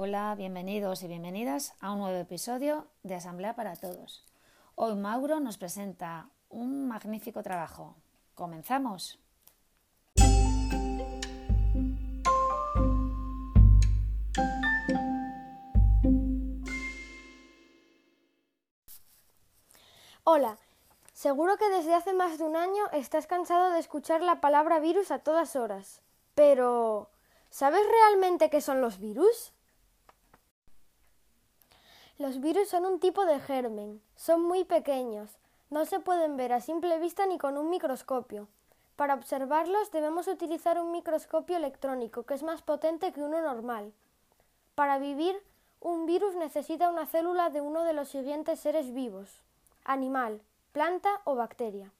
Hola, bienvenidos y bienvenidas a un nuevo episodio de Asamblea para Todos. Hoy Mauro nos presenta un magnífico trabajo. ¡Comenzamos! Hola, seguro que desde hace más de un año estás cansado de escuchar la palabra virus a todas horas. Pero, ¿sabes realmente qué son los virus? Los virus son un tipo de germen, son muy pequeños, no se pueden ver a simple vista ni con un microscopio. Para observarlos debemos utilizar un microscopio electrónico que es más potente que uno normal. Para vivir, un virus necesita una célula de uno de los siguientes seres vivos animal, planta o bacteria.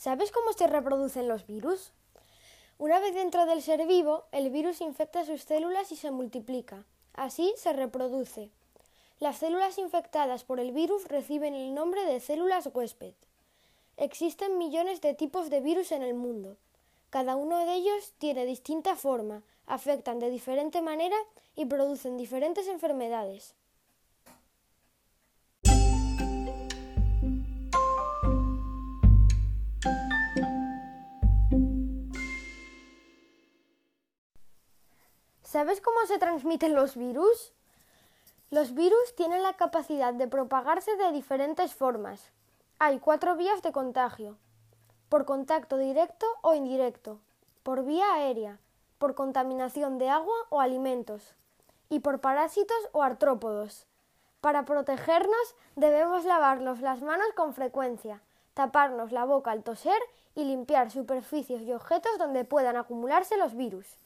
¿Sabes cómo se reproducen los virus? Una vez dentro del ser vivo, el virus infecta sus células y se multiplica. Así se reproduce. Las células infectadas por el virus reciben el nombre de células huésped. Existen millones de tipos de virus en el mundo. Cada uno de ellos tiene distinta forma, afectan de diferente manera y producen diferentes enfermedades. ¿Sabes cómo se transmiten los virus? Los virus tienen la capacidad de propagarse de diferentes formas. Hay cuatro vías de contagio. Por contacto directo o indirecto, por vía aérea, por contaminación de agua o alimentos, y por parásitos o artrópodos. Para protegernos debemos lavarnos las manos con frecuencia, taparnos la boca al toser y limpiar superficies y objetos donde puedan acumularse los virus.